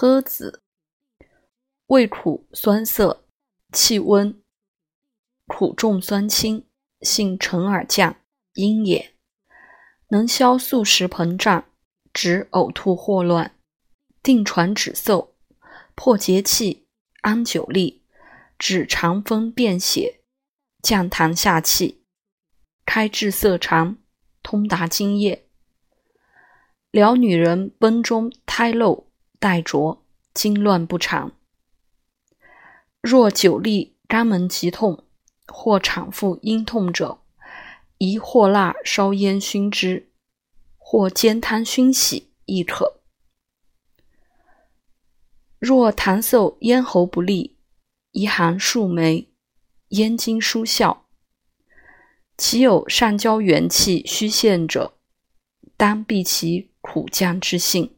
诃子，味苦酸涩，气温，苦重酸轻，性沉而降，阴也。能消宿食膨胀，止呕吐霍乱，定传止嗽，破结气，安久痢，止肠风便血，降痰下气，开滞涩肠，通达津液，疗女人崩中胎漏带浊，经乱不长。若久立肝门急痛，或产妇阴痛者。宜或蜡烧烟熏之，或煎汤熏洗亦可。若痰嗽咽喉不利，宜含数枚，咽津疏效。其有上焦元气虚陷者，当避其苦降之性。